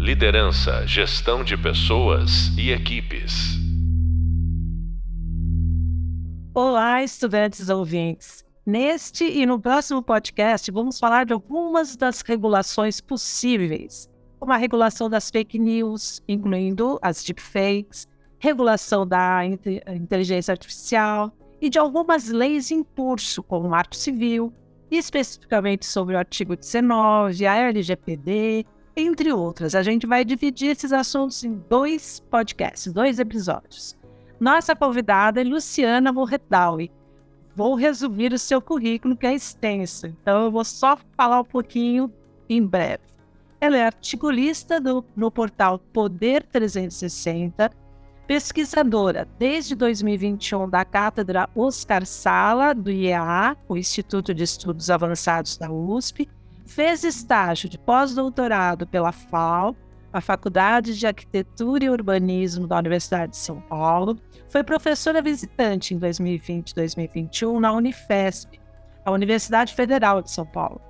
Liderança, gestão de pessoas e equipes. Olá, estudantes ouvintes. Neste e no próximo podcast, vamos falar de algumas das regulações possíveis, como a regulação das fake news, incluindo as deepfakes, regulação da inteligência artificial e de algumas leis em curso, como o Marco Civil, especificamente sobre o artigo 19, a LGPD, entre outras. A gente vai dividir esses assuntos em dois podcasts, dois episódios. Nossa convidada é Luciana Morredaui. Vou resumir o seu currículo, que é extenso, então eu vou só falar um pouquinho em breve. Ela é articulista do, no portal Poder 360, pesquisadora desde 2021 da Cátedra Oscar Sala, do IEA, o Instituto de Estudos Avançados da USP, fez estágio de pós-doutorado pela FAO, a Faculdade de Arquitetura e Urbanismo da Universidade de São Paulo, foi professora visitante em 2020 e 2021 na Unifesp, a Universidade Federal de São Paulo.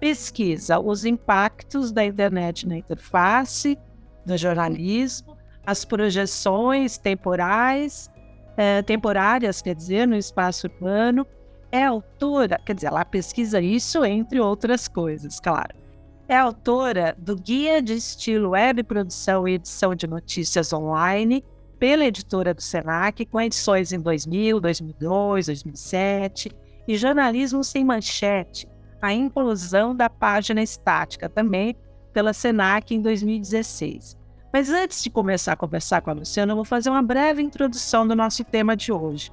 Pesquisa os impactos da internet na interface, do jornalismo, as projeções temporais, é, temporárias, quer dizer, no espaço urbano. É autora, quer dizer, ela pesquisa isso entre outras coisas, claro. É autora do Guia de Estilo Web Produção e Edição de Notícias Online, pela editora do Senac, com edições em 2000, 2002, 2007, e Jornalismo Sem Manchete, a inclusão da página estática, também pela Senac em 2016. Mas antes de começar a conversar com a Luciana, eu vou fazer uma breve introdução do nosso tema de hoje.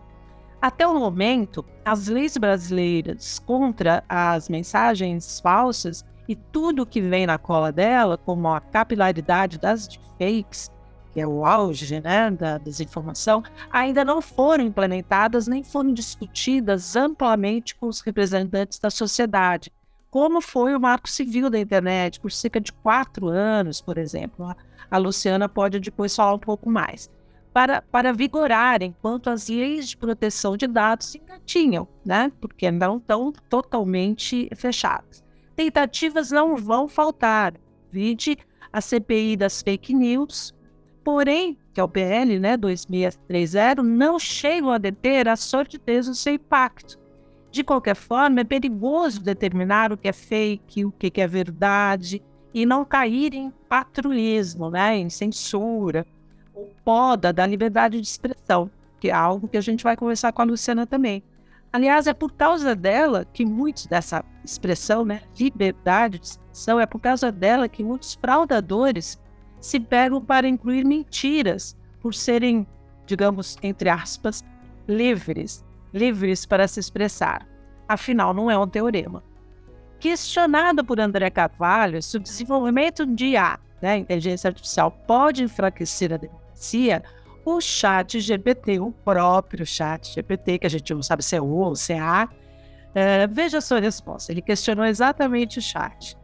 Até o momento, as leis brasileiras contra as mensagens falsas e tudo que vem na cola dela, como a capilaridade das fakes, que é o auge né, da desinformação, ainda não foram implementadas nem foram discutidas amplamente com os representantes da sociedade, como foi o Marco Civil da Internet por cerca de quatro anos, por exemplo. A Luciana pode depois falar um pouco mais, para, para vigorar enquanto as leis de proteção de dados ainda tinham, né? Porque não estão totalmente fechadas. Tentativas não vão faltar. Vide a CPI das fake news, porém, que é o PL, né, 2630, não chegam a deter a sortidez do seu impacto. De qualquer forma, é perigoso determinar o que é fake, o que é verdade, e não cair em patrulhismo, né, em censura, ou poda da liberdade de expressão, que é algo que a gente vai conversar com a Luciana também. Aliás, é por causa dela que muitos dessa expressão, né, liberdade de expressão, é por causa dela que muitos fraudadores se pegam para incluir mentiras por serem, digamos, entre aspas, livres, livres para se expressar. Afinal, não é um teorema questionado por André Carvalho se o desenvolvimento de IA, né, inteligência artificial, pode enfraquecer a democracia, o chat GPT, o próprio chat GPT, que a gente não sabe se é O ou se é A, é, veja a sua resposta. Ele questionou exatamente o chat.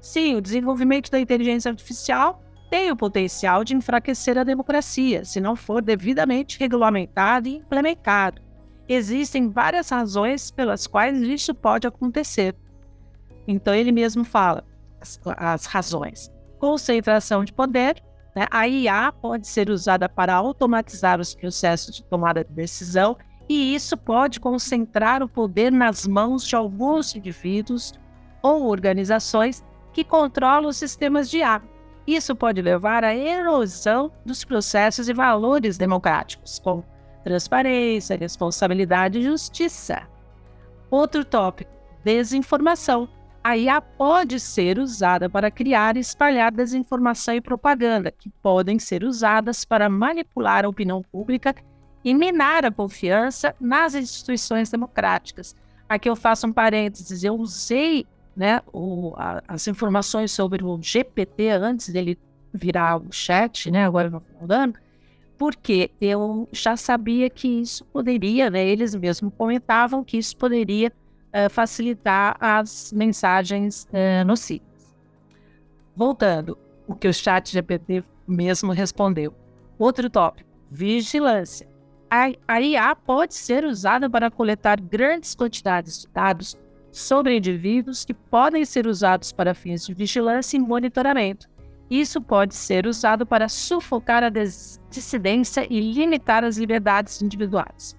Sim, o desenvolvimento da inteligência artificial tem o potencial de enfraquecer a democracia, se não for devidamente regulamentado e implementado. Existem várias razões pelas quais isso pode acontecer. Então ele mesmo fala as, as razões. Concentração de poder. Né? A IA pode ser usada para automatizar os processos de tomada de decisão e isso pode concentrar o poder nas mãos de alguns indivíduos ou organizações que controlam os sistemas de IA. Isso pode levar à erosão dos processos e valores democráticos, como transparência, responsabilidade e justiça. Outro tópico: desinformação a IA pode ser usada para criar e espalhar desinformação e propaganda, que podem ser usadas para manipular a opinião pública e minar a confiança nas instituições democráticas. Aqui eu faço um parênteses, eu usei né, o, a, as informações sobre o GPT antes dele virar o chat, né, agora no final do ano, porque eu já sabia que isso poderia, né, eles mesmos comentavam que isso poderia uh, facilitar as mensagens uh, nocivas. Voltando, o que o chat GPT mesmo respondeu. Outro tópico, vigilância. A IA pode ser usada para coletar grandes quantidades de dados sobre indivíduos que podem ser usados para fins de vigilância e monitoramento. Isso pode ser usado para sufocar a dissidência e limitar as liberdades individuais.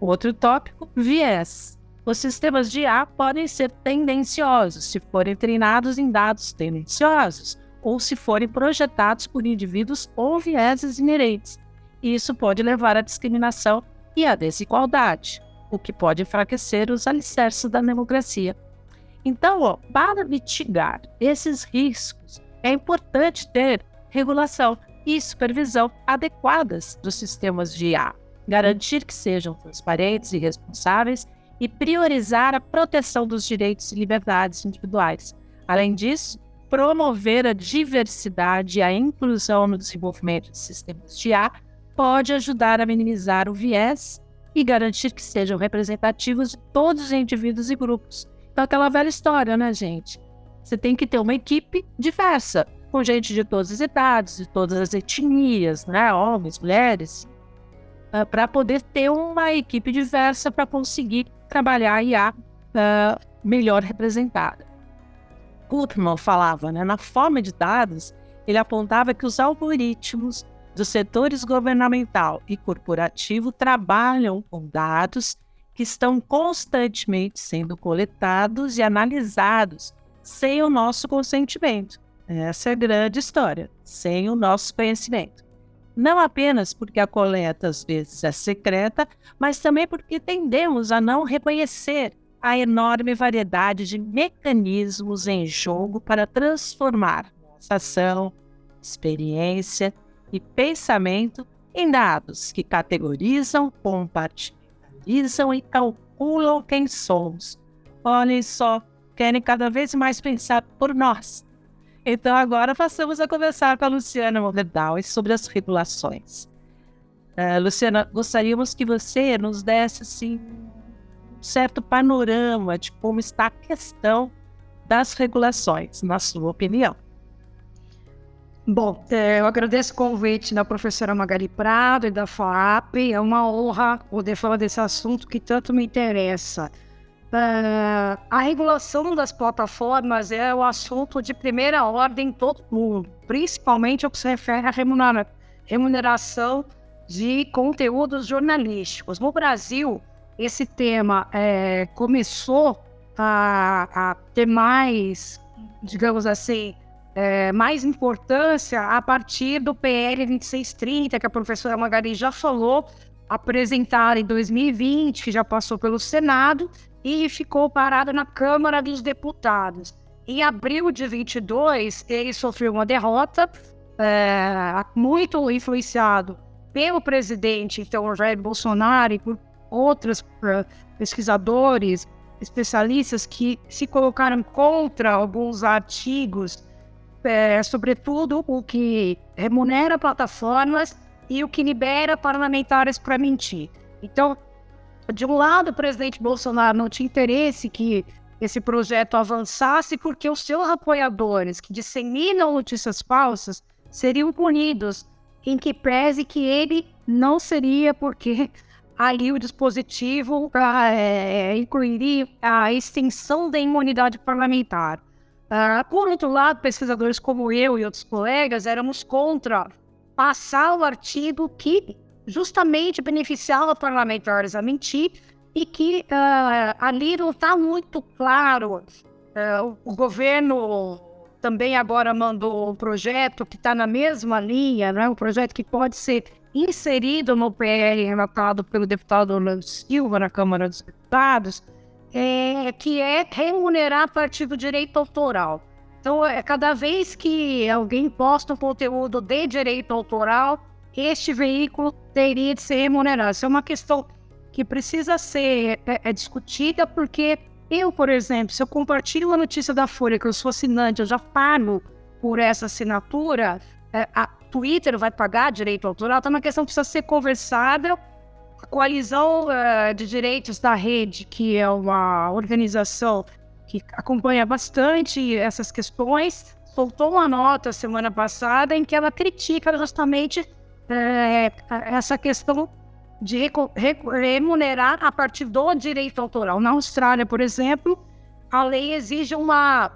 Outro tópico: viés. Os sistemas de IA podem ser tendenciosos se forem treinados em dados tendenciosos ou se forem projetados por indivíduos ou vieses inerentes. Isso pode levar à discriminação e à desigualdade, o que pode enfraquecer os alicerces da democracia. Então, ó, para mitigar esses riscos, é importante ter regulação e supervisão adequadas dos sistemas de IA, garantir que sejam transparentes e responsáveis e priorizar a proteção dos direitos e liberdades individuais. Além disso, promover a diversidade e a inclusão no desenvolvimento de sistemas de IA pode ajudar a minimizar o viés e garantir que sejam representativos de todos os indivíduos e grupos. Então, aquela velha história, né, gente? Você tem que ter uma equipe diversa, com gente de todas as idades, de todas as etnias, né? homens, mulheres, uh, para poder ter uma equipe diversa para conseguir trabalhar a IA uh, melhor representada. Gutmann falava, né, na forma de dados, ele apontava que os algoritmos dos setores governamental e corporativo trabalham com dados que estão constantemente sendo coletados e analisados sem o nosso consentimento. Essa é a grande história, sem o nosso conhecimento. Não apenas porque a coleta às vezes é secreta, mas também porque tendemos a não reconhecer a enorme variedade de mecanismos em jogo para transformar nossa ação, experiência e pensamento em dados que categorizam, compartilham e calculam quem somos. Olhem só, querem cada vez mais pensar por nós. Então agora passamos a conversar com a Luciana Moverdal sobre as regulações. Uh, Luciana, gostaríamos que você nos desse assim certo panorama de como está a questão das regulações, na sua opinião. Bom, é, eu agradeço o convite da professora Magali Prado e da FAP. É uma honra poder falar desse assunto que tanto me interessa. Uh, a regulação das plataformas é o assunto de primeira ordem em todo mundo, principalmente o que se refere à remuneração de conteúdos jornalísticos. No Brasil, esse tema é, começou a, a, ter mais, digamos assim, é, mais importância a partir do PL 2630, que a professora Magari já falou, apresentado em 2020, que já passou pelo Senado e ficou parado na Câmara dos Deputados. Em abril de 22, ele sofreu uma derrota, é, muito influenciado pelo presidente, então, Jair Bolsonaro, e por outros uh, pesquisadores, especialistas que se colocaram contra alguns artigos, é, sobretudo o que remunera plataformas e o que libera parlamentares para mentir. Então, de um lado, o presidente Bolsonaro não tinha interesse que esse projeto avançasse, porque os seus apoiadores que disseminam notícias falsas seriam punidos, em que preze que ele não seria, porque ali o dispositivo é, incluiria a extensão da imunidade parlamentar. Uh, por outro lado, pesquisadores como eu e outros colegas éramos contra passar o artigo que justamente beneficiava parlamentares a mentir e que uh, ali não está muito claro. Uh, o governo também agora mandou um projeto que está na mesma linha, né? um projeto que pode ser inserido no PL relatado pelo deputado Orlando Silva na Câmara dos Deputados, é, que é remunerar a partir do direito autoral. Então, é, cada vez que alguém posta um conteúdo de direito autoral, este veículo teria de ser remunerado. Isso é uma questão que precisa ser é, é discutida, porque eu, por exemplo, se eu compartilho uma notícia da Folha que eu sou assinante, eu já pago por essa assinatura, é, a Twitter vai pagar direito autoral, então é uma questão que precisa ser conversada. A Coalizão uh, de Direitos da Rede, que é uma organização que acompanha bastante essas questões, soltou uma nota semana passada em que ela critica justamente é, essa questão de remunerar a partir do direito autoral. Na Austrália, por exemplo, a lei exige uma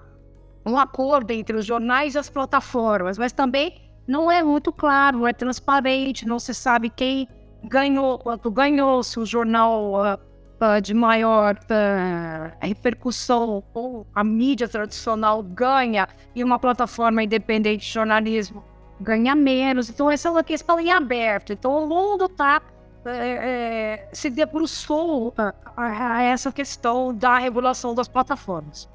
um acordo entre os jornais e as plataformas, mas também não é muito claro, não é transparente, não se sabe quem ganhou, quanto ganhou, se o jornal uh, uh, de maior uh, repercussão ou a mídia tradicional ganha e uma plataforma independente de jornalismo ganha menos. Então, essa é uma questão em aberto. Então, o mundo está é, é, se debruçou a, a, essa questão da regulação das plataformas.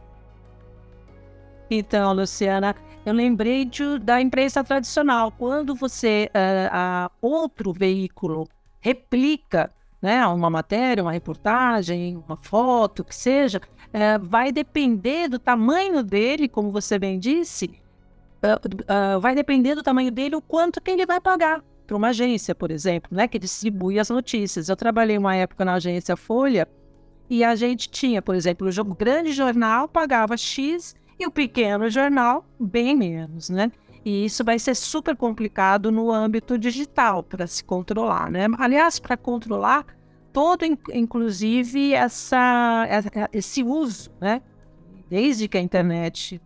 Então, Luciana, eu lembrei de, da imprensa tradicional. Quando você, uh, outro veículo replica né, uma matéria, uma reportagem, uma foto, que seja, uh, vai depender do tamanho dele, como você bem disse, uh, vai depender do tamanho dele o quanto que ele vai pagar para uma agência, por exemplo, né, que distribui as notícias. Eu trabalhei uma época na agência Folha e a gente tinha, por exemplo, o grande jornal pagava X e o pequeno jornal, bem menos, né? E isso vai ser super complicado no âmbito digital para se controlar, né? Aliás, para controlar todo, inclusive, essa, esse uso, né? Desde que a internet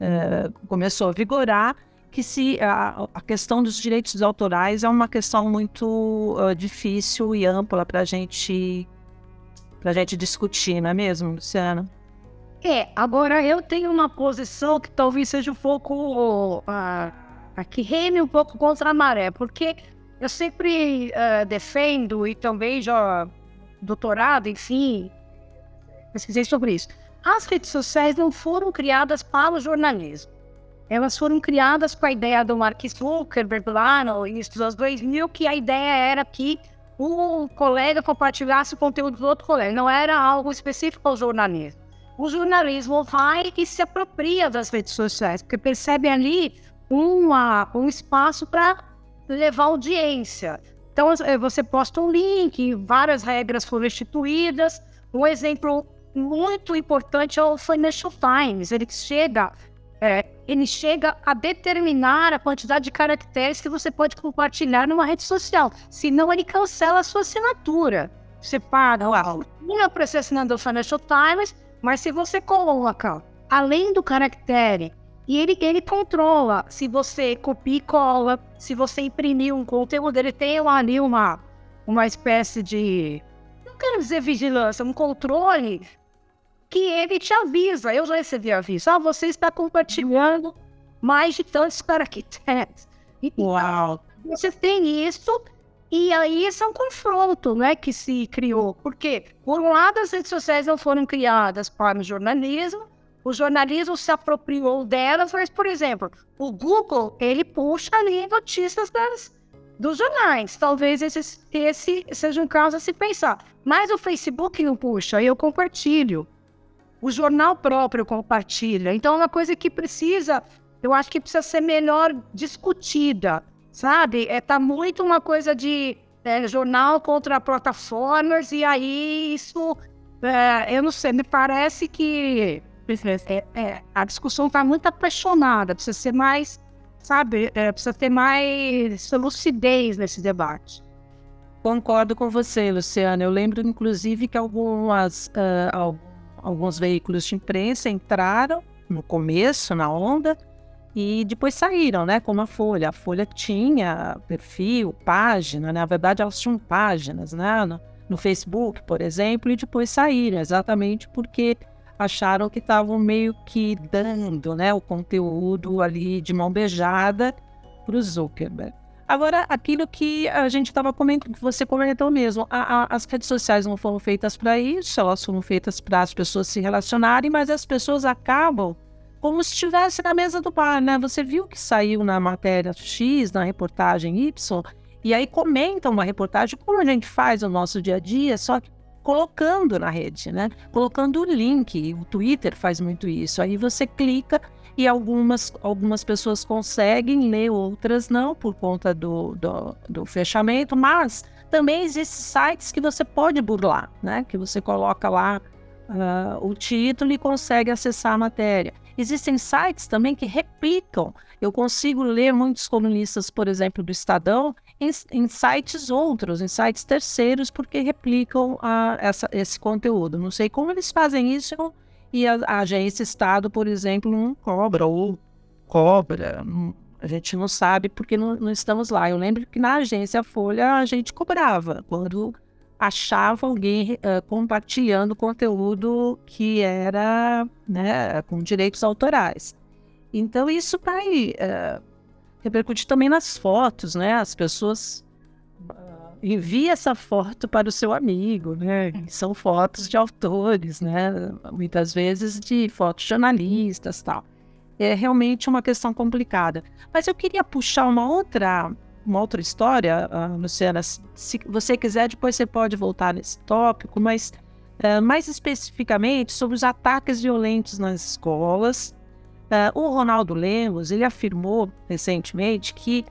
uh, começou a vigorar, que se a, a, questão dos direitos autorais é uma questão muito uh, difícil e ampla para gente, a gente discutir, não é mesmo, Luciana? É, agora eu tenho uma posição que talvez seja um pouco. Uh, que reme um pouco contra a maré, porque eu sempre uh, defendo e também já doutorado, enfim, pesquisei sobre isso. As redes sociais não foram criadas para o jornalismo. Elas foram criadas com a ideia do Mark Zuckerberg lá no início dos anos 2000, que a ideia era que um colega compartilhasse o conteúdo do outro colega. Não era algo específico ao jornalismo o jornalismo vai e se apropria das redes sociais, porque percebe ali uma, um espaço para levar audiência. Então, você posta um link, várias regras foram instituídas. Um exemplo muito importante é o Financial Times. Ele chega, é, ele chega a determinar a quantidade de caracteres que você pode compartilhar numa rede social. Senão, ele cancela a sua assinatura. Você paga uma para ser assinando o Financial Times mas se você coloca além do caractere e ele, ele controla se você copia e cola, se você imprimir um conteúdo, ele tem ali uma, uma espécie de. Não quero dizer vigilância, um controle que ele te avisa. Eu já recebi aviso. Ah, você está compartilhando mais de tantos caracteres. Uau! Você tem isso e aí esse é um confronto né, que se criou. Porque, por um lado, as redes sociais não foram criadas para o jornalismo, o jornalismo se apropriou delas, mas, por exemplo, o Google, ele puxa ali notícias das, dos jornais. Talvez esse, esse seja um caso a se pensar. Mas o Facebook não puxa, eu compartilho. O jornal próprio compartilha. Então, é uma coisa que precisa, eu acho que precisa ser melhor discutida sabe? É, tá muito uma coisa de é, jornal contra plataformas, e aí isso, é, eu não sei, me parece que é, é, a discussão tá muito apaixonada, precisa ser mais, sabe, é, precisa ter mais lucidez nesse debate. Concordo com você, Luciana. Eu lembro, inclusive, que algumas, uh, alguns veículos de imprensa entraram no começo, na onda, e depois saíram, né? Como a Folha. A Folha tinha perfil, página, né? na verdade elas tinham páginas, né? No, no Facebook, por exemplo, e depois saíram, exatamente porque acharam que estavam meio que dando, né? O conteúdo ali de mão beijada para o Zuckerberg. Agora, aquilo que a gente estava comentando, que você comentou mesmo, a, a, as redes sociais não foram feitas para isso, elas foram feitas para as pessoas se relacionarem, mas as pessoas acabam como se estivesse na mesa do bar, né? Você viu que saiu na matéria X, na reportagem Y, e aí comenta uma reportagem, como a gente faz no nosso dia a dia, só que colocando na rede, né? Colocando o link. O Twitter faz muito isso. Aí você clica e algumas, algumas pessoas conseguem ler, outras não, por conta do, do, do fechamento, mas também existem sites que você pode burlar, né? Que você coloca lá uh, o título e consegue acessar a matéria. Existem sites também que replicam. Eu consigo ler muitos colunistas, por exemplo, do Estadão, em, em sites outros, em sites terceiros, porque replicam a, essa, esse conteúdo. Não sei como eles fazem isso, eu, e a, a agência Estado, por exemplo, não cobra ou cobra. Não, a gente não sabe porque não, não, estamos lá. Eu lembro que na agência Folha a gente cobrava quando achava alguém uh, compartilhando conteúdo que era né, com direitos autorais. Então isso vai uh, repercutir também nas fotos, né? As pessoas enviam essa foto para o seu amigo, né? São fotos de autores, né? Muitas vezes de fotos jornalistas, tal. É realmente uma questão complicada. Mas eu queria puxar uma outra uma outra história, uh, Luciana. Se você quiser, depois você pode voltar nesse tópico, mas uh, mais especificamente sobre os ataques violentos nas escolas. Uh, o Ronaldo Lemos ele afirmou recentemente que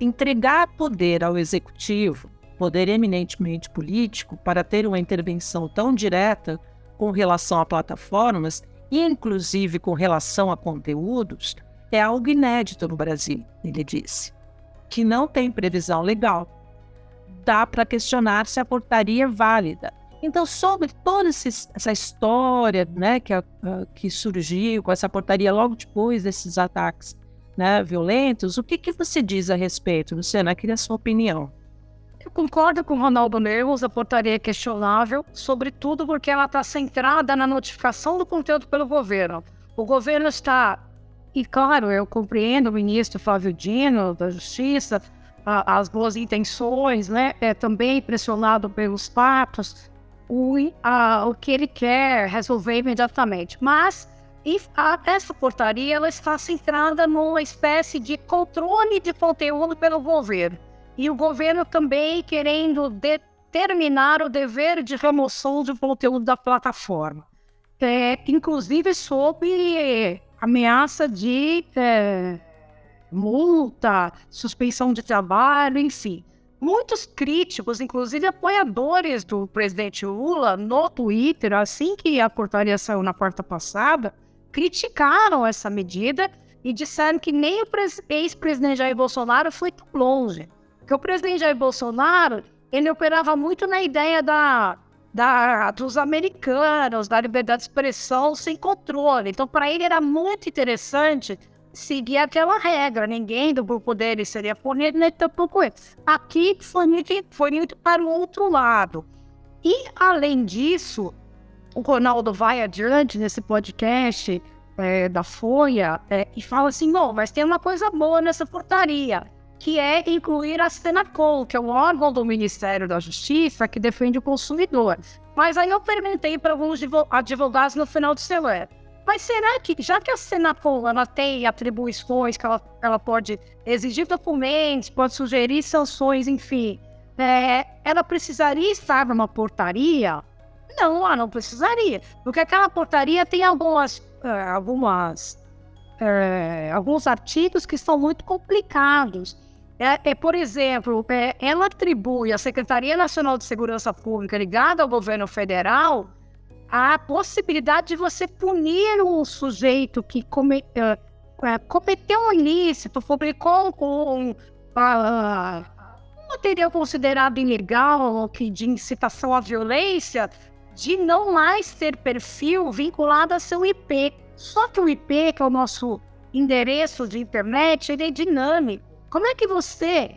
entregar poder ao executivo, poder eminentemente político, para ter uma intervenção tão direta com relação a plataformas, inclusive com relação a conteúdos, é algo inédito no Brasil, ele disse que não tem previsão legal. Dá para questionar se a portaria é válida. Então, sobre toda essa história né, que, que surgiu com essa portaria logo depois desses ataques né, violentos, o que, que você diz a respeito, Luciana? Queria a sua opinião. Eu concordo com o Ronaldo Neus, a portaria é questionável, sobretudo porque ela está centrada na notificação do conteúdo pelo governo. O governo está e, claro, eu compreendo o ministro Flávio Dino, da Justiça, a, as boas intenções, né? É também pressionado pelos fatos, o, a, o que ele quer resolver imediatamente. Mas e a, essa portaria ela está centrada numa espécie de controle de conteúdo pelo governo. E o governo também querendo determinar o dever de remoção de conteúdo da plataforma. É, inclusive sobre ameaça de é, multa, suspensão de trabalho, enfim. Muitos críticos, inclusive apoiadores do presidente Lula, no Twitter, assim que a portaria saiu na quarta passada, criticaram essa medida e disseram que nem o ex-presidente Jair Bolsonaro foi tão longe. Porque o presidente Jair Bolsonaro, ele operava muito na ideia da da, dos americanos, da liberdade de expressão sem controle. Então, para ele era muito interessante seguir aquela regra. Ninguém do dele seria punido, nem tampouco ele. Aqui foi muito, foi muito para o outro lado. E, além disso, o Ronaldo vai adiante nesse podcast é, da Folha é, e fala assim: bom, mas tem uma coisa boa nessa portaria que é incluir a Senacom, que é o órgão do Ministério da Justiça que defende o consumidor. Mas aí eu perguntei para alguns advogados no final de semana, mas será que, já que a Senacom ela tem atribuições que ela, ela pode exigir documentos, pode sugerir sanções, enfim, é, ela precisaria estar numa portaria? Não, ela não precisaria, porque aquela portaria tem algumas, é, algumas é, alguns artigos que são muito complicados. É, é, por exemplo, é, ela atribui à Secretaria Nacional de Segurança Pública, ligada ao governo federal, a possibilidade de você punir um sujeito que come, é, é cometeu um ilícito, publicou um, uh, um material considerado ilegal, que de incitação à violência, de não mais ter perfil vinculado a seu IP. Só que o IP, que é o nosso endereço de internet, ele é dinâmico. Como é que você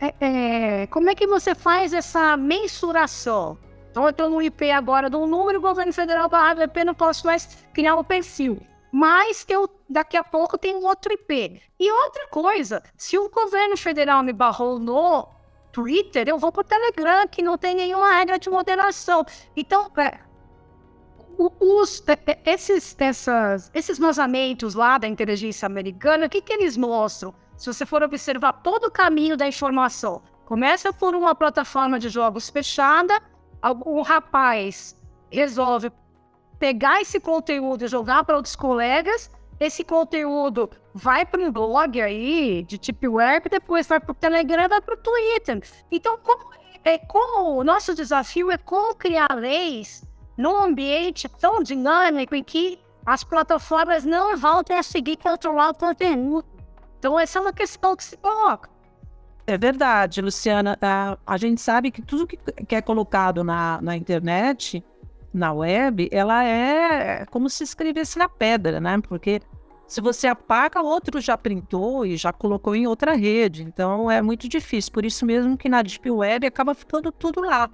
é, é, como é que você faz essa mensuração? Então, eu estou no IP agora do número, o governo federal barra IP, não posso mais criar um perfil. Mas eu, daqui a pouco, tenho outro IP. E outra coisa, se o governo federal me barrou no Twitter, eu vou para o Telegram, que não tem nenhuma regra de moderação. Então, é, os, é, é, esses, essas, esses vazamentos lá da inteligência americana, o que, que eles mostram? Se você for observar todo o caminho da informação, começa por uma plataforma de jogos fechada, um rapaz resolve pegar esse conteúdo e jogar para outros colegas, esse conteúdo vai para um blog aí de tipo web, depois vai para o Telegram, vai para o Twitter. Então, como, é, como o nosso desafio é como criar leis num ambiente tão dinâmico em que as plataformas não a seguir controlar o conteúdo. Então, essa é uma questão que se coloca. É verdade, Luciana. A, a gente sabe que tudo que, que é colocado na, na internet na web, ela é como se escrevesse na pedra, né? Porque se você apaga, outro já printou e já colocou em outra rede. Então é muito difícil. Por isso mesmo que na Deep Web acaba ficando tudo lá.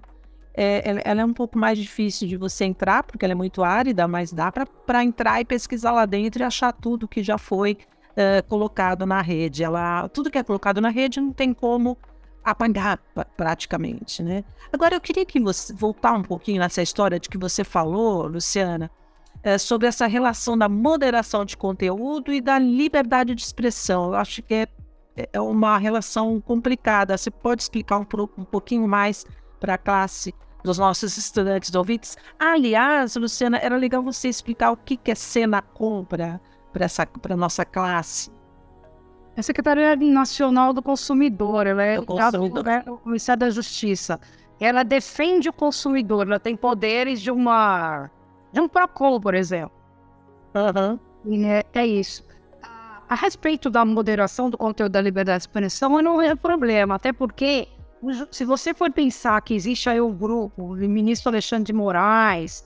É, ela é um pouco mais difícil de você entrar, porque ela é muito árida, mas dá para entrar e pesquisar lá dentro e achar tudo que já foi uh, colocado na rede. Ela, tudo que é colocado na rede não tem como apagar praticamente, né? Agora eu queria que você voltar um pouquinho nessa história de que você falou, Luciana, é, sobre essa relação da moderação de conteúdo e da liberdade de expressão. Eu acho que é, é uma relação complicada. Você pode explicar um, um pouquinho mais para a classe dos nossos estudantes ouvintes? Aliás, Luciana, era legal você explicar o que é cena compra para essa para nossa classe. A Secretaria Nacional do Consumidor, ela é do Ministério da Justiça. Ela defende o consumidor, ela tem poderes de uma de um PROCON, por exemplo. Uhum. É, é isso. A respeito da moderação do conteúdo da liberdade de expressão, não é problema, até porque se você for pensar que existe aí um grupo, o ministro Alexandre de Moraes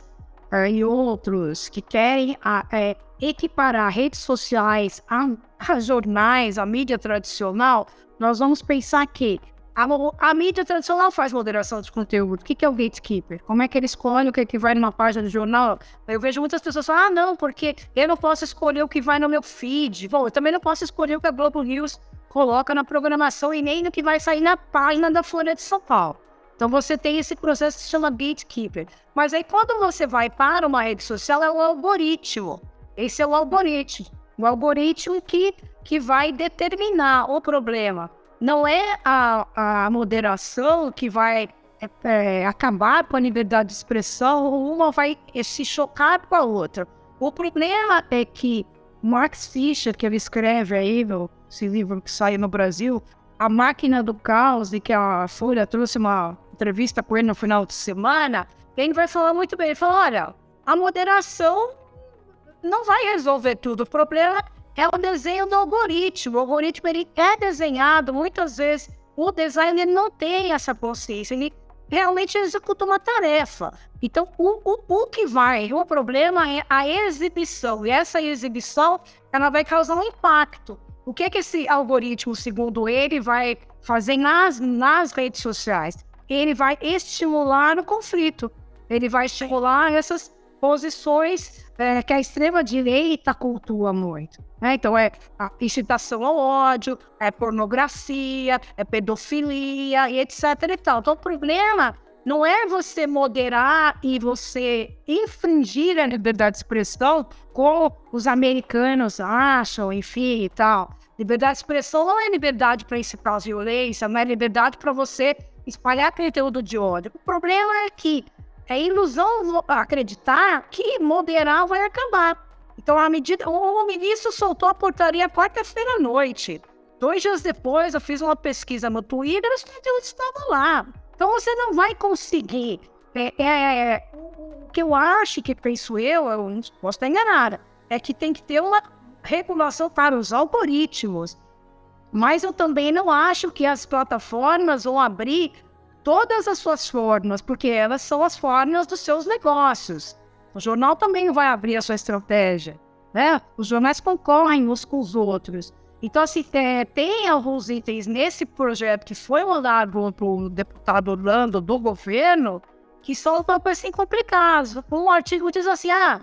é, e outros que querem a, é, equiparar redes sociais a, a jornais, a mídia tradicional, nós vamos pensar que a, a, mídia tradicional faz moderação de conteúdo. O que, que é o gatekeeper? Como é que ele escolhe o que, é que vai numa página de jornal? Eu vejo muitas pessoas falando, ah, não, porque eu não posso escolher o que vai no meu feed. Bom, eu também não posso escolher o que a Globo News coloca na programação e nem no que vai sair na página da Folha de São Paulo. Então você tem esse processo que se chama gatekeeper. Mas aí quando você vai para uma rede social, é o algoritmo. Esse é o algoritmo. O algoritmo que, que vai determinar o problema não é a, a moderação que vai é, é, acabar com a liberdade de expressão, uma vai se chocar com a outra. O problema é que Max Fischer, que ele escreve aí, no, esse livro que saiu no Brasil, A Máquina do Caos, e que a Folha trouxe uma entrevista com ele no final de semana, ele vai falar muito bem. Ele fala: olha, a moderação não vai resolver tudo. O problema é o desenho do algoritmo. O algoritmo ele é desenhado, muitas vezes o designer não tem essa consciência, ele realmente executa uma tarefa. Então, o, o, o que vai, o problema é a exibição, e essa exibição ela vai causar um impacto. O que é que esse algoritmo, segundo ele, vai fazer nas, nas redes sociais? Ele vai estimular o conflito, ele vai estimular essas posições é, que a extrema-direita cultua muito. Né? Então, é a incitação ao ódio, é pornografia, é pedofilia e etc. E tal. Então, o problema não é você moderar e você infringir a liberdade de expressão como os americanos acham, enfim e tal. Liberdade de expressão não é liberdade para incitar violência, não é liberdade para você espalhar conteúdo de ódio. O problema é que é ilusão acreditar que moderar vai acabar. Então, a medida, o ministro soltou a portaria quarta-feira à noite. Dois dias depois, eu fiz uma pesquisa no Twitter e os conteúdos estavam lá. Então, você não vai conseguir. É, é, é, o que eu acho que penso eu, eu não posso estar enganada, é que tem que ter uma regulação para os algoritmos. Mas eu também não acho que as plataformas vão abrir todas as suas formas, porque elas são as formas dos seus negócios. O jornal também vai abrir a sua estratégia, né? Os jornais concorrem uns com os outros. Então, assim, é, tem alguns itens nesse projeto que foi mandado para o deputado Orlando do governo que são assim complicados. Um artigo diz assim, ah,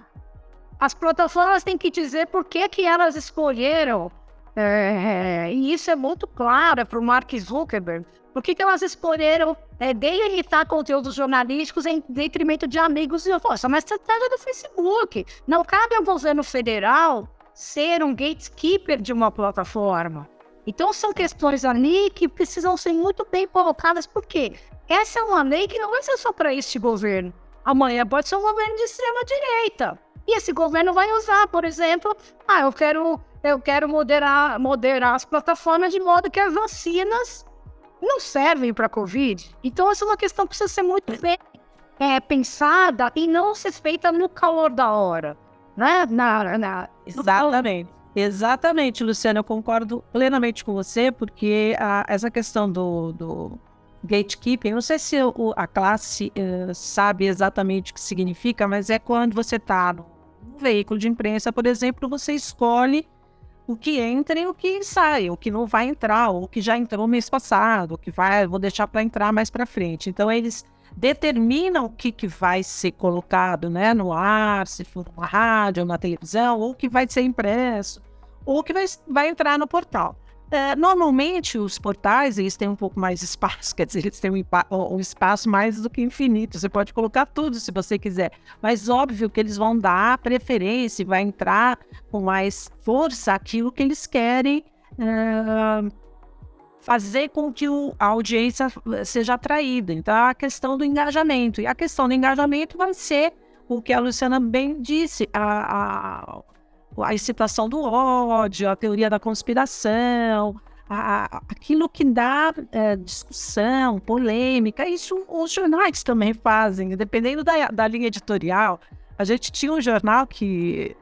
as plataformas têm que dizer por que, que elas escolheram é, e isso é muito claro para o Mark Zuckerberg. Por que, que elas escolheram é, delimitar conteúdos jornalísticos em detrimento de amigos? E falo, é uma estratégia do Facebook. Não cabe ao governo federal ser um gatekeeper de uma plataforma. Então são questões ali que precisam ser muito bem colocadas, porque essa é uma lei que não vai ser só para este governo. Amanhã pode ser um governo de extrema direita. E esse governo vai usar, por exemplo, ah, eu quero eu quero moderar, moderar as plataformas de modo que as vacinas não servem para a Covid. Então, essa é uma questão que precisa ser muito bem é, pensada e não ser feita no calor da hora. Né? Na, na, Exatamente. Exatamente, Luciana, eu concordo plenamente com você, porque a, essa questão do, do, gatekeeping, não sei se o, a classe uh, sabe exatamente o que significa, mas é quando você está no veículo de imprensa, por exemplo, você escolhe o que entra e o que sai, o que não vai entrar, o que já entrou mês passado, o que vai, vou deixar para entrar mais para frente. Então eles determinam o que, que vai ser colocado né, no ar, se for uma rádio na televisão, ou o que vai ser impresso, ou o que vai, vai entrar no portal. É, normalmente, os portais, eles têm um pouco mais de espaço, quer dizer, eles têm um, um, espaço mais do que infinito. Você pode colocar tudo se você quiser, mas óbvio que eles vão dar preferência, vai entrar com mais força aquilo que eles querem é, fazer com que o, a audiência seja atraída. Então, a questão do engajamento. E a questão do engajamento vai ser o que a Luciana bem disse, a, a a excitação do ódio, a teoria da conspiração, a, aquilo que dá é, discussão, polêmica, isso os jornais também fazem, dependendo da, da linha editorial. A gente tinha um jornal que,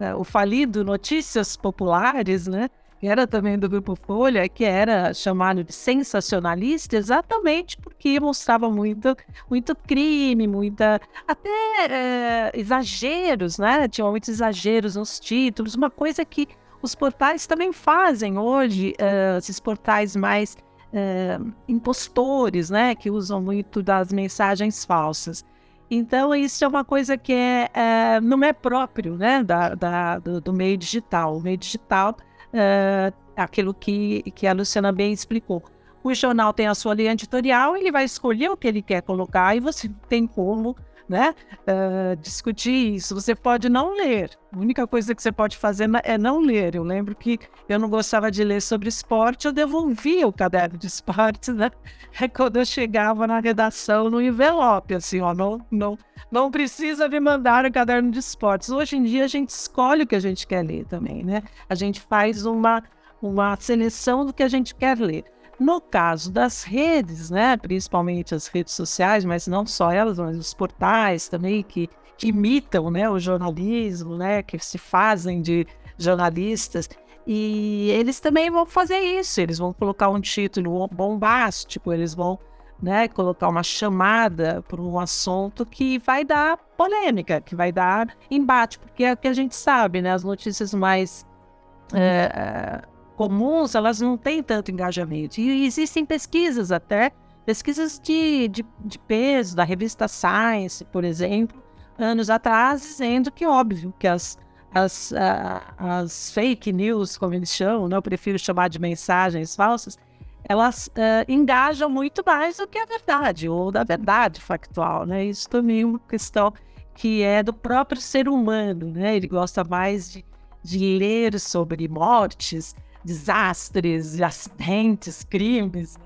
é, o falido Notícias Populares, né? Que era também do Grupo Folha, que era chamado de sensacionalista, exatamente porque mostrava muito, muito crime, muita até é, exageros, né? Tinha muitos exageros nos títulos, uma coisa que os portais também fazem hoje, uh, esses portais mais uh, impostores, né? Que usam muito das mensagens falsas. Então, isso é uma coisa que é, é não é próprio né, da, da do, do meio digital. O meio digital uh, aquilo que, que a Luciana bem explicou. O jornal tem a sua linha editorial, ele vai escolher o que ele quer colocar e você tem como né, uh, discutir isso. Você pode não ler. A única coisa que você pode fazer é não ler. Eu lembro que eu não gostava de ler sobre esporte, eu devolvia o caderno de esporte, né? É quando eu chegava na redação no envelope, assim, ó, não, não, não precisa me mandar o caderno de esportes. Hoje em dia a gente escolhe o que a gente quer ler também, né? A gente faz uma, uma seleção do que a gente quer ler. No caso das redes, né, principalmente as redes sociais, mas não só elas, mas os portais também que, imitam né, o jornalismo, né, que se fazem de jornalistas, e eles também vão fazer isso, eles vão colocar um título bombástico, eles vão né, colocar uma chamada para um assunto que vai dar polêmica, que vai dar embate, porque é o que a gente sabe, né, as notícias mais é, comuns, elas não têm tanto engajamento. E existem pesquisas até, pesquisas de, de, de peso, da revista Science, por exemplo, anos atrás, dizendo que, óbvio, que as, as, as fake news, como eles chamam, né? eu prefiro chamar de mensagens falsas, elas uh, engajam muito mais do que a verdade, ou da verdade factual. Né? Isso também é uma questão que é do próprio ser humano. Né? Ele gosta mais de, de ler sobre mortes, desastres, acidentes, crimes,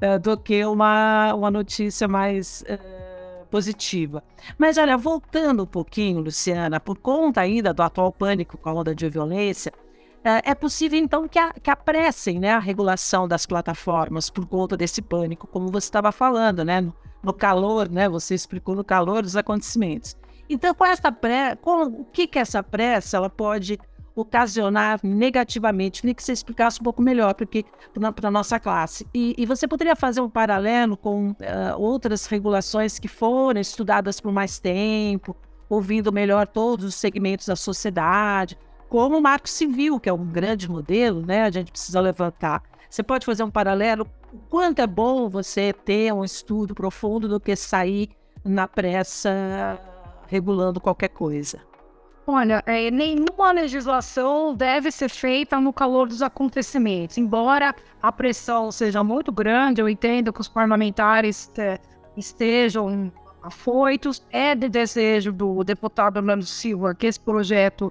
né? do que uma, uma notícia mais uh, positiva. Mas olha, voltando um pouquinho, Luciana, por conta ainda do atual pânico com a onda de violência, uh, é possível então que, a, que apressem né, a regulação das plataformas por conta desse pânico, como você estava falando, né? No, no calor, né? Você explicou no calor dos acontecimentos. Então, com essa pressa, com, o que que essa pressa ela pode ocasionar negativamente. Queria que você explicasse um pouco melhor para a nossa classe. E, e, você poderia fazer um paralelo com uh, outras regulações que foram estudadas por mais tempo, ouvindo melhor todos os segmentos da sociedade, como o Marco Civil, que é um grande modelo, né? A gente precisa levantar. Você pode fazer um paralelo? O quanto é bom você ter um estudo profundo do que sair na pressa regulando qualquer coisa. Olha, é, nenhuma legislação deve ser feita no calor dos acontecimentos. Embora a pressão seja muito grande, eu entendo que os parlamentares é, estejam afoitos. É de desejo do deputado Orlando Silva que esse projeto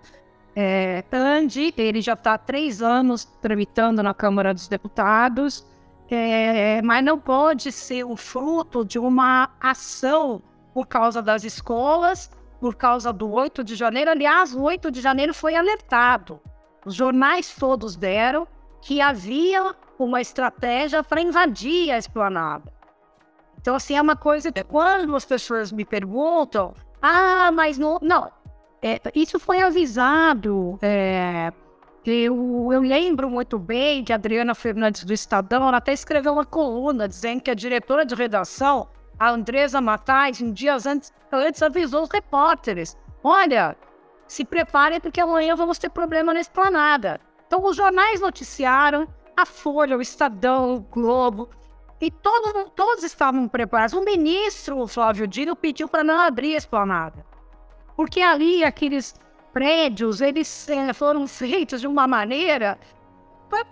é, ande. Ele já está há três anos tramitando na Câmara dos Deputados, é, mas não pode ser o fruto de uma ação por causa das escolas por causa do 8 de janeiro. Aliás, o 8 de janeiro foi alertado. Os jornais todos deram que havia uma estratégia para invadir a esplanada. Então, assim, é uma coisa que quando as pessoas me perguntam, ah, mas não. Não, é, isso foi avisado. É, Eu, eu lembro muito bem de Adriana Fernandes do Estadão, ela até escreveu uma coluna dizendo que a diretora de redação, a Andresa Matais, um dia antes, antes avisou os repórteres: olha, se preparem porque amanhã vamos ter problema na esplanada. Então os jornais noticiaram, a Folha, o Estadão, o Globo, e todos, todos estavam preparados. O ministro Flávio Dino pediu para não abrir a esplanada, porque ali aqueles prédios eles é, foram feitos de uma maneira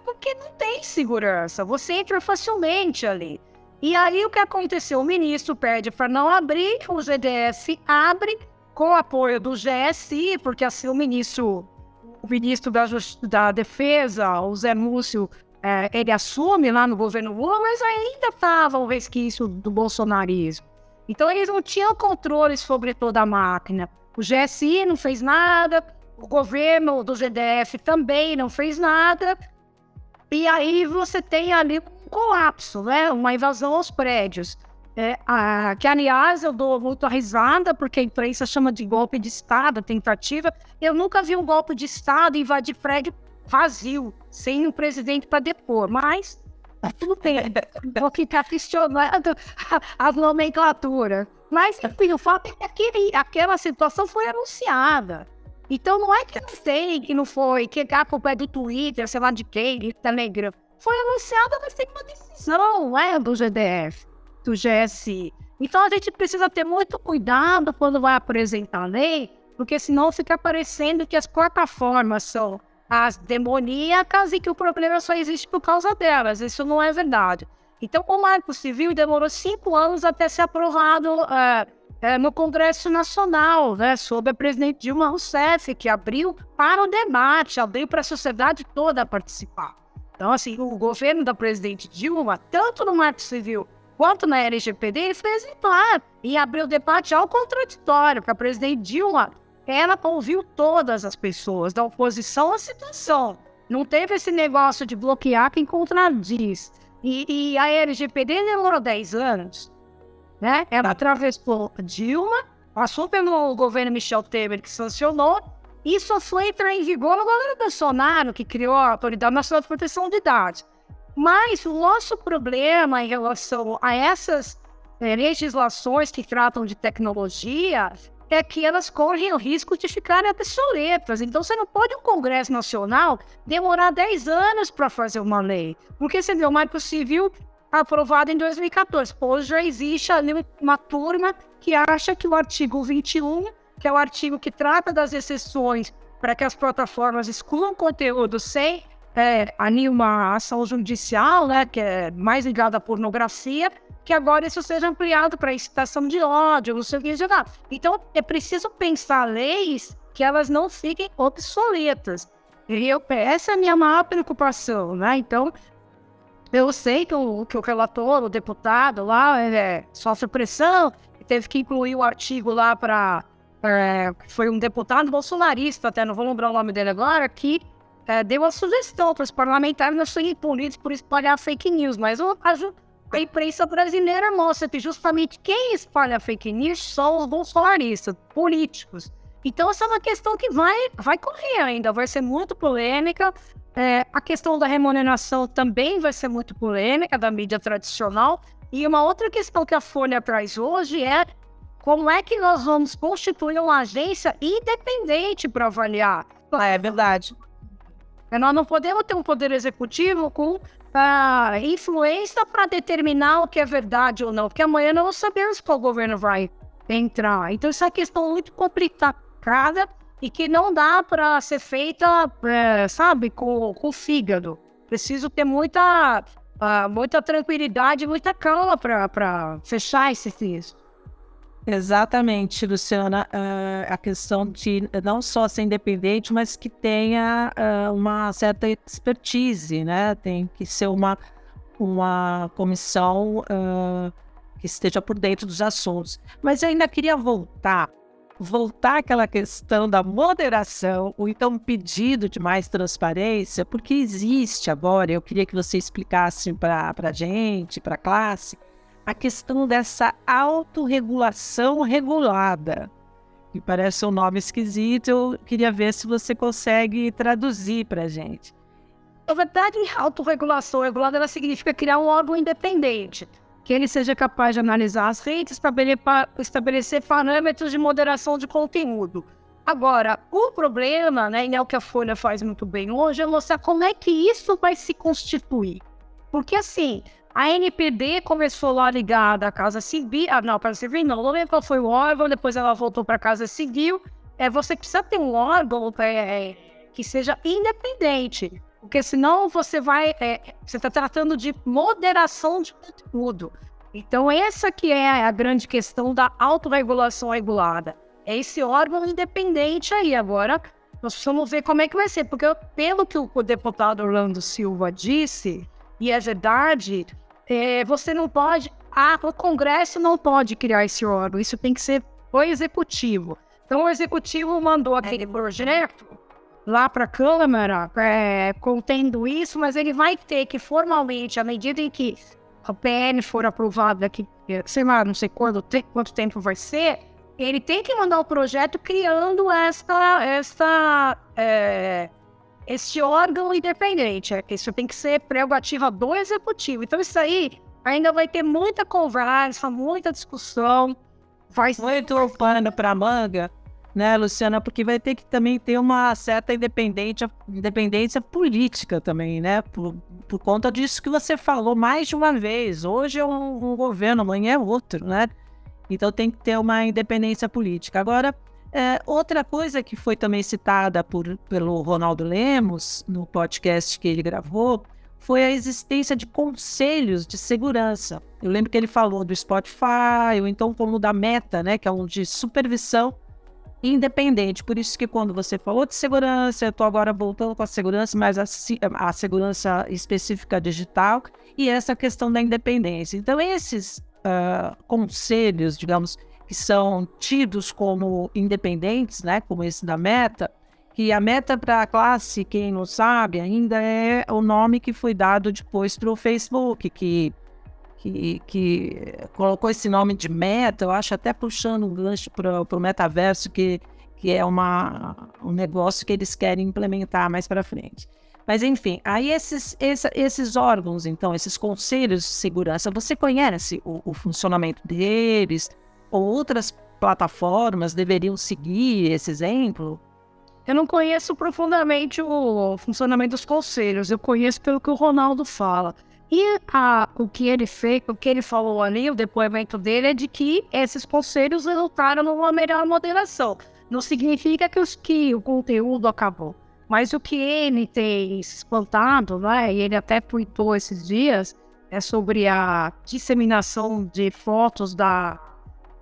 porque não tem segurança. Você entra facilmente ali. E aí o que aconteceu? O ministro pede para não abrir, o GDF abre com apoio do GSI, porque assim o ministro, o ministro da, da Defesa, o Zé Múcio, é, ele assume lá no governo Lula, mas ainda estava o resquício do bolsonarismo. Então eles não tinham controle sobre toda a máquina. O GSI não fez nada, o governo do GDF também não fez nada. E aí você tem ali colapso, né? Uma invasão aos prédios. É, a, que, aliás, eu dou muito risada, porque a imprensa chama de golpe de Estado, tentativa. Eu nunca vi um golpe de Estado invadir prédio vazio, sem um presidente para depor, mas tá tudo bem. Vou ficar questionando a, a nomenclatura. Mas, enfim, o fato é que aquela situação foi anunciada. Então, não é que não sei, que não foi, que a culpa é do Twitter, sei lá de quem, do Telegram. Foi anunciada, mas tem uma decisão, né, do GDF do GSI. Então a gente precisa ter muito cuidado quando vai apresentar a lei, porque senão fica parecendo que as plataformas são as demoníacas e que o problema só existe por causa delas. Isso não é verdade. Então, o Marco Civil demorou cinco anos até ser aprovado é, é, no Congresso Nacional, né, sob a presidente Dilma Rousseff, que abriu para o debate, abriu para a sociedade toda participar. Então, assim, o governo da presidente Dilma, tanto no Marco Civil quanto na LGPD, foi exemplar e abriu debate ao contraditório, porque a presidente Dilma, ela ouviu todas as pessoas, da oposição à situação. Não teve esse negócio de bloquear quem contradiz. E, e a LGPD demorou 10 anos. Né? Ela atravessou Dilma, passou pelo governo Michel Temer, que sancionou, e só foi entrar em vigor no governo Bolsonaro, que criou a Autoridade Nacional de Proteção de Dados. Mas o nosso problema em relação a essas é, legislações que tratam de tecnologia é que elas correm o risco de ficarem obsoletas. Então, você não pode, um Congresso Nacional, demorar 10 anos para fazer uma lei. Porque você vê o Marco Civil aprovado em 2014. Hoje já existe ali uma turma que acha que o artigo 21, que é o artigo que trata das exceções para que as plataformas excluam conteúdo sem é, ali uma ação judicial, né, que é mais ligada à pornografia, que agora isso seja ampliado para incitação de ódio, não sei o que jogar. Então, é preciso pensar leis que elas não fiquem obsoletas. E eu, essa é a minha maior preocupação, né? Então, eu sei que o, que o relator, o deputado lá, é, sofre pressão, teve que incluir o artigo lá para. É, foi um deputado bolsonarista, até não vou lembrar o nome dele agora, que é, deu uma sugestão para os parlamentares não serem punidos por espalhar fake news, mas a, a imprensa brasileira mostra que justamente quem espalha fake news são os bolsonaristas, políticos. Então, essa é uma questão que vai, vai correr ainda, vai ser muito polêmica. É, a questão da remuneração também vai ser muito polêmica da mídia tradicional. E uma outra questão que a Folha traz hoje é como é que nós vamos constituir uma agência independente para avaliar. É verdade. Nós não podemos ter um poder executivo com uh, influência para determinar o que é verdade ou não, porque amanhã nós não sabemos qual governo vai entrar. Então, isso é uma questão muito complicada e que não dá para ser feita, é, sabe, com, com o fígado. Preciso ter muita, uh, muita tranquilidade, muita calma para fechar esse texto. Exatamente, Luciana. Uh, a questão de não só ser independente, mas que tenha uh, uma certa expertise, né? Tem que ser uma, uma comissão uh, que esteja por dentro dos assuntos. Mas eu ainda queria voltar, voltar àquela questão da moderação, ou então pedido de mais transparência, porque existe agora, eu queria que você explicasse para a gente, para a classe, a questão dessa autorregulação regulada. que parece um nome esquisito. Eu queria ver se você consegue traduzir para a gente. Na verdade, autorregulação regulada ela significa criar um órgão independente, que ele seja capaz de analisar as redes, estabelecer parâmetros de moderação de conteúdo. Agora, o problema, né, e é o que a Folha faz muito bem hoje, é mostrar como é que isso vai se constituir. Porque, assim, a NPD começou lá ligada à Casa Civil, ah, não, Casa Civil não, não lembro qual foi o órgão, depois ela voltou para a Casa Civil. É, você precisa ter um órgão é, que seja independente, porque senão você vai, é, você está tratando de moderação de conteúdo. Então, essa que é a grande questão da autorregulação regulada é esse órgão independente aí. Agora, nós precisamos ver como é que vai ser, porque pelo que o deputado Orlando Silva disse, e é verdade, é, você não pode. Ah, o Congresso não pode criar esse órgão, isso tem que ser o Executivo. Então, o Executivo mandou aquele projeto lá para a Câmara, é, contendo isso, mas ele vai ter que formalmente, à medida em que a PN for aprovada daqui, sei lá, não sei quando, quanto tempo vai ser, ele tem que mandar o projeto criando esta, esta, é, este órgão independente. Isso tem que ser prerrogativa do executivo. Então, isso aí ainda vai ter muita conversa, muita discussão. Vai muito pano para manga, né, Luciana? Porque vai ter que também ter uma certa independência, independência política também, né? Por, por conta disso que você falou mais de uma vez. Hoje é um, um governo, amanhã é outro, né? Então tem que ter uma independência política. Agora, é, outra coisa que foi também citada por, pelo Ronaldo Lemos no podcast que ele gravou foi a existência de conselhos de segurança. Eu lembro que ele falou do Spotify, ou então como da Meta, né, que é um de supervisão independente. Por isso que quando você falou de segurança, eu estou agora voltando com a segurança, mas a, a segurança específica digital e essa questão da independência. Então, esses uh, conselhos, digamos, que são tidos como independentes, né, como esse da Meta, que a Meta para a classe, quem não sabe, ainda é o nome que foi dado depois para o Facebook, que, que, que, colocou esse nome de Meta, eu acho até puxando um gancho para o metaverso, que, que é uma, um negócio que eles querem implementar mais para frente. Mas enfim, aí esses, esses, esses, órgãos, então, esses conselhos de segurança, você conhece o, o funcionamento deles? Ou outras plataformas deveriam seguir esse exemplo? Eu não conheço profundamente o funcionamento dos conselhos, eu conheço pelo que o Ronaldo fala. E a, o que ele fez, o que ele falou ali, o depoimento dele é de que esses conselhos resultaram numa melhor moderação. Não significa que, os, que o conteúdo acabou. Mas o que ele tem se espantado, né, e ele até tweetou esses dias, é sobre a disseminação de fotos da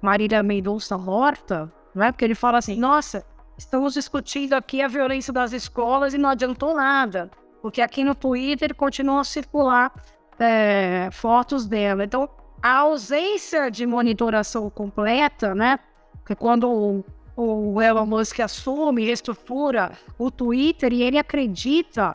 Marília Mendonça morta, né? Porque ele fala assim, nossa, estamos discutindo aqui a violência das escolas e não adiantou nada, porque aqui no Twitter continuam a circular é, fotos dela. Então, a ausência de monitoração completa, né? Porque quando o Elon Musk assume, reestrutura o Twitter e ele acredita,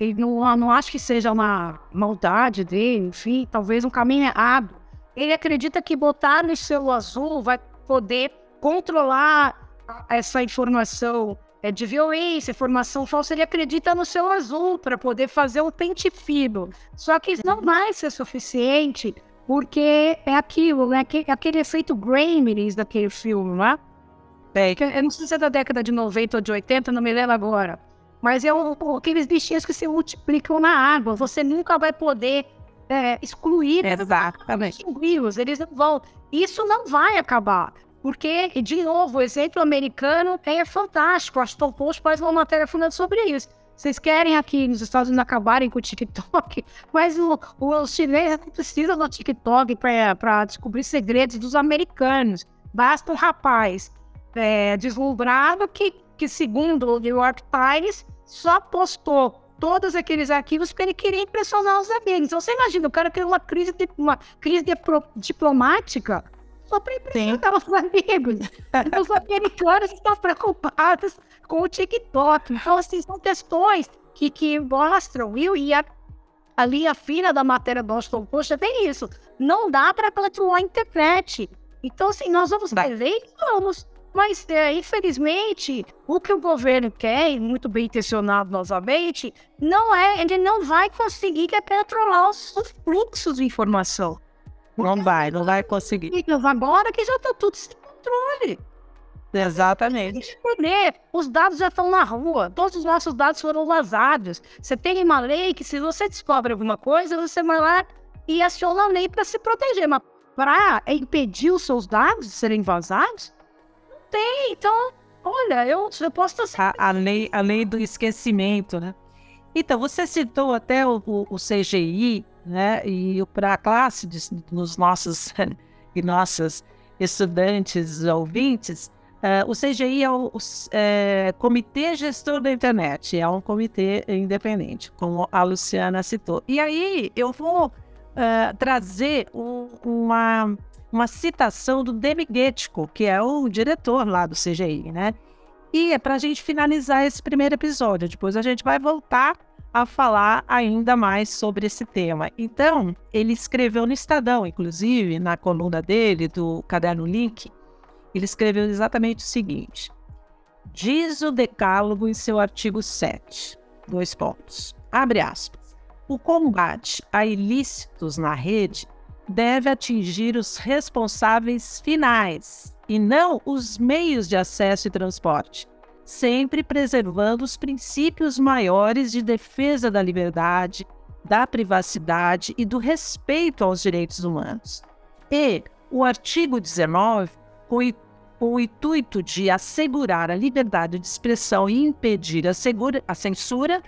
ele não, não acho que seja uma maldade dele, enfim, talvez um caminho errado. Ele acredita que botar no selo azul vai poder controlar essa informação é, de violência, informação falsa. Ele acredita no selo azul para poder fazer um pente fino. Só que isso não vai ser suficiente, porque é aquilo, né? Aquele efeito Gremlins daquele filme, né? Eu não sei se é da década de 90 ou de 80, não me lembro agora. Mas é um, aqueles bichinhos que se multiplicam na água. Você nunca vai poder é, excluir. Exatamente. Excluí-los, eles não vão. Isso não vai acabar. Porque, de novo, o exemplo americano é fantástico. O Post faz uma matéria fundada sobre isso. Vocês querem aqui nos Estados Unidos acabarem com o TikTok, mas o, o, os chineses não precisam do TikTok para descobrir segredos dos americanos. Basta um rapaz é, deslumbrado que, que, segundo o New York Times, só postou todos aqueles arquivos porque ele queria impressionar os amigos. Então, você imagina, o cara criou uma crise, de, uma crise de, diplomática só para impressionar os amigos. os americanos estão preocupados com o TikTok. Então, assim, são questões que, que mostram, viu? E a, ali a fila da matéria Boston Post é bem isso. Não dá para controlar a internet. Então, assim, nós vamos ver e vamos. Mas, é, infelizmente, o que o governo quer, muito bem intencionado novamente, não é, ele não vai conseguir controlar os, os fluxos de informação. Não vai, não vai conseguir. Agora que já está tudo sem controle. Exatamente. Poder. Os dados já estão na rua. Todos os nossos dados foram vazados. Você tem uma lei que, se você descobre alguma coisa, você vai lá e aciona a lei para se proteger. Mas para impedir os seus dados de serem vazados, tem. Então, olha, eu, eu posso estar. A, a, lei, a lei do esquecimento, né? Então, você citou até o, o, o CGI, né? E para a classe de, dos nossos e nossas estudantes ouvintes, Uh, o CGI é o, o é, Comitê Gestor da Internet, é um comitê independente, como a Luciana citou. E aí eu vou uh, trazer um, uma, uma citação do Demi Getko, que é o diretor lá do CGI, né? E é para a gente finalizar esse primeiro episódio. Depois a gente vai voltar a falar ainda mais sobre esse tema. Então, ele escreveu no Estadão, inclusive, na coluna dele, do Caderno Link, ele escreveu exatamente o seguinte: diz o Decálogo em seu artigo 7, dois pontos. Abre aspas. O combate a ilícitos na rede deve atingir os responsáveis finais e não os meios de acesso e transporte, sempre preservando os princípios maiores de defesa da liberdade, da privacidade e do respeito aos direitos humanos. E o artigo 19 com, o intuito de assegurar a liberdade de expressão e impedir a, segura, a censura,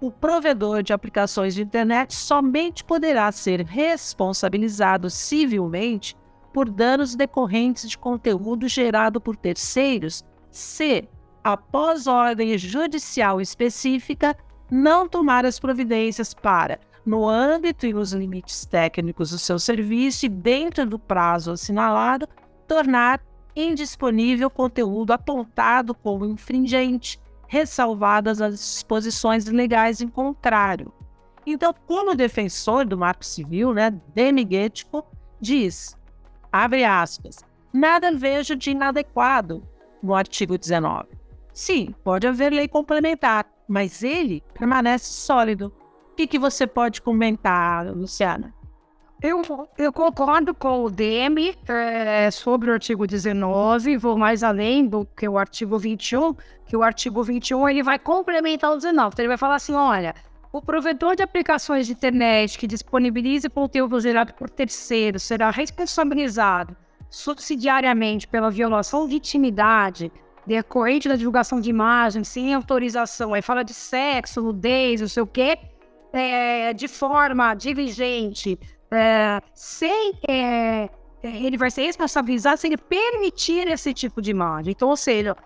o provedor de aplicações de internet somente poderá ser responsabilizado civilmente por danos decorrentes de conteúdo gerado por terceiros se, após ordem judicial específica, não tomar as providências para, no âmbito e nos limites técnicos do seu serviço e dentro do prazo assinalado, tornar indisponível conteúdo apontado como infringente, ressalvadas as disposições legais em contrário. Então, como defensor do marco civil, né, Demi Getko, diz, abre aspas, nada vejo de inadequado no artigo 19. Sim, pode haver lei complementar, mas ele permanece sólido. O que, que você pode comentar, Luciana? Eu, eu concordo com o DM é, sobre o artigo 19, vou mais além do que o artigo 21, que o artigo 21 ele vai complementar o 19. Então ele vai falar assim, olha, o provedor de aplicações de internet que disponibilize conteúdo gerado por terceiros será responsabilizado subsidiariamente pela violação de intimidade decorrente da divulgação de imagens sem autorização. Aí fala de sexo, nudez, não sei o quê, é, de forma diligente, é, sem é, ele vai ser responsabilizado se ele permitir esse tipo de imagem. Então, ou seja,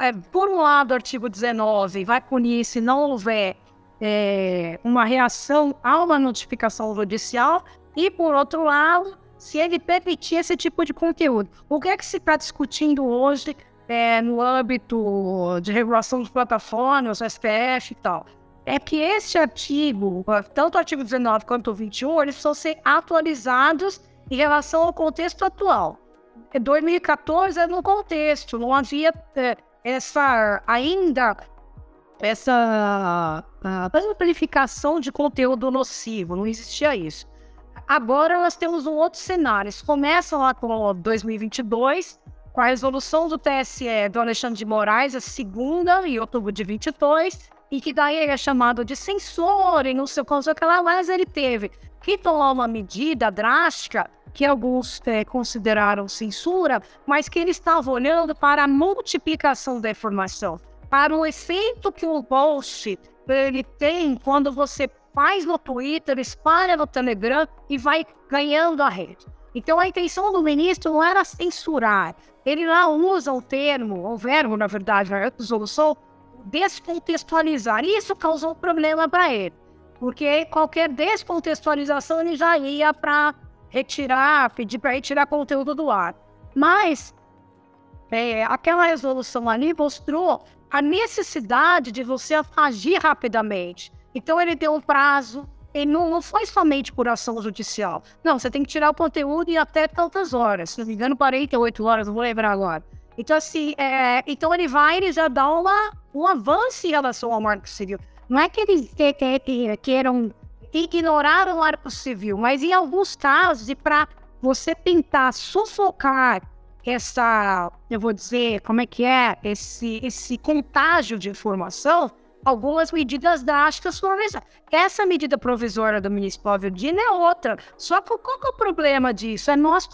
é, por um lado, o artigo 19 vai punir se não houver é, uma reação a uma notificação judicial, e por outro lado, se ele permitir esse tipo de conteúdo. O que é que se está discutindo hoje é, no âmbito de regulação de plataformas, SPF e tal? É que esse artigo, tanto o artigo 19 quanto o 21, eles precisam ser atualizados em relação ao contexto atual. Em 2014 era no contexto, não havia é, essa ainda essa amplificação de conteúdo nocivo, não existia isso. Agora nós temos um outro cenário. Isso começa lá com 2022, com a resolução do TSE do Alexandre de Moraes, a segunda, em outubro de 22, e que daí ele é chamado de censor e não sei o que lá, mas ele teve que tomar uma medida drástica que alguns é, consideraram censura, mas que ele estava olhando para a multiplicação da informação, para o efeito que um post ele tem quando você faz no Twitter, espalha no Telegram e vai ganhando a rede. Então a intenção do ministro não era censurar, ele lá usa o termo, o verbo, na verdade, a resolução, descontextualizar. Isso causou um problema para ele, porque qualquer descontextualização ele já ia para retirar, pedir para retirar conteúdo do ar. Mas é, aquela resolução ali mostrou a necessidade de você agir rapidamente. Então ele deu um prazo, e não, não foi somente por ação judicial. Não, você tem que tirar o conteúdo em até tantas horas. Se não me engano, 48 horas, não vou lembrar agora. Então, assim, é, então ele vai, ele já dá uma, um avanço em relação ao marco civil. Não é que eles que, que, que, queiram ignorar o marco civil, mas em alguns casos, e para você tentar sufocar essa, eu vou dizer, como é que é, esse, esse contágio de informação, algumas medidas drásticas foram necessárias. Essa medida provisória do municipal Virgínia é outra. Só que qual que é o problema disso? É nós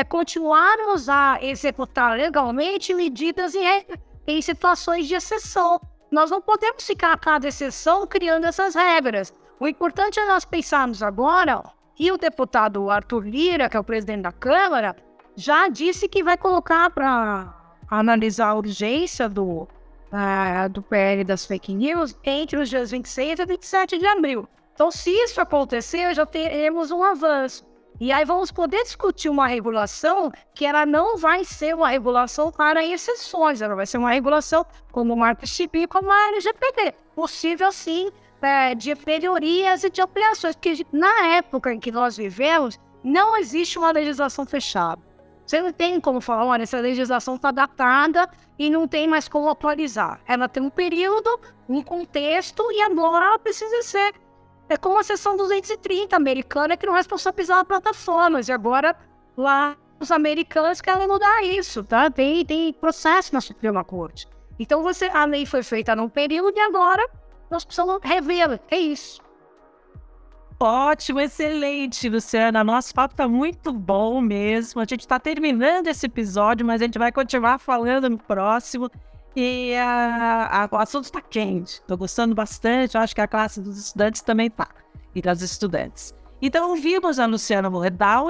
é continuarmos a executar legalmente medidas em, em situações de exceção. Nós não podemos ficar a cada exceção criando essas regras. O importante é nós pensarmos agora, e o deputado Arthur Lira, que é o presidente da Câmara, já disse que vai colocar para analisar a urgência do, uh, do PL das fake news entre os dias 26 e 27 de abril. Então, se isso acontecer, já teremos um avanço. E aí vamos poder discutir uma regulação que ela não vai ser uma regulação para exceções, ela vai ser uma regulação como o Marco Chibi, como a LGPD. Possível, sim, é, de melhorias e de ampliações, porque na época em que nós vivemos, não existe uma legislação fechada. Você não tem como falar, olha, essa legislação está datada e não tem mais como atualizar. Ela tem um período, um contexto e agora ela precisa ser é como a seção 230 americana que não responsabilizava plataformas. E agora lá os americanos querem mudar isso, tá? Tem, tem processo na Suprema Corte. Então você, a lei foi feita num período e agora nós precisamos rever. É isso. Ótimo, excelente, Luciana. Nosso papo está muito bom mesmo. A gente está terminando esse episódio, mas a gente vai continuar falando no próximo. E uh, o assunto está quente. Estou gostando bastante. Eu acho que a classe dos estudantes também está. E das estudantes. Então, ouvimos a Luciana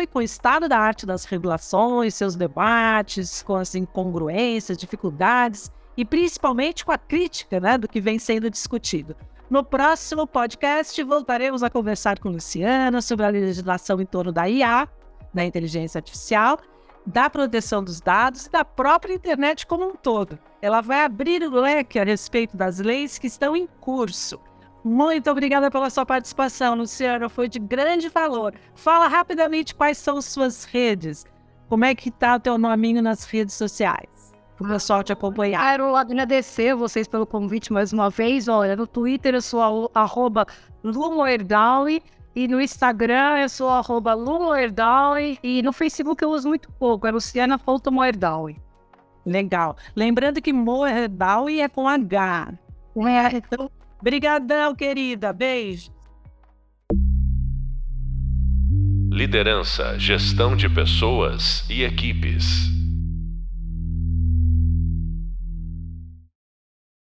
e com o estado da arte das regulações, seus debates, com as incongruências, dificuldades e principalmente com a crítica né, do que vem sendo discutido. No próximo podcast, voltaremos a conversar com Luciana sobre a legislação em torno da IA, da inteligência artificial, da proteção dos dados e da própria internet como um todo. Ela vai abrir o leque a respeito das leis que estão em curso. Muito obrigada pela sua participação, Luciana. Foi de grande valor. Fala rapidamente quais são suas redes. Como é que está o teu nominho nas redes sociais? Para o pessoal te acompanhar. Quero agradecer vocês pelo convite mais uma vez. Olha, no Twitter eu sou arroba Lumoerdaui. E no Instagram eu sou arroba Lumoerdaui. E no Facebook eu uso muito pouco, é Luciana.moerdaui. Legal. Lembrando que Moerdaui é com H. É. Então, brigadão, querida. Beijo. Liderança, gestão de pessoas e equipes.